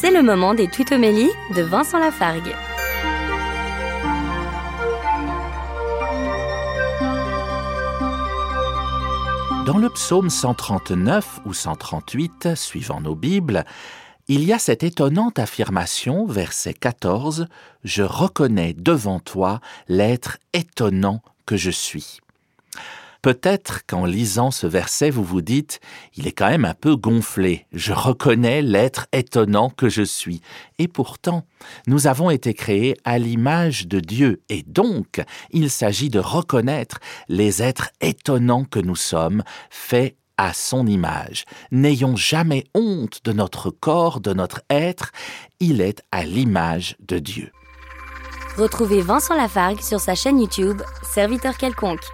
C'est le moment des tutomélies de Vincent Lafargue. Dans le psaume 139 ou 138, suivant nos Bibles, il y a cette étonnante affirmation, verset 14, Je reconnais devant toi l'être étonnant que je suis. Peut-être qu'en lisant ce verset, vous vous dites, il est quand même un peu gonflé, je reconnais l'être étonnant que je suis. Et pourtant, nous avons été créés à l'image de Dieu, et donc il s'agit de reconnaître les êtres étonnants que nous sommes, faits à son image. N'ayons jamais honte de notre corps, de notre être, il est à l'image de Dieu. Retrouvez Vincent Lafargue sur sa chaîne YouTube, Serviteur quelconque.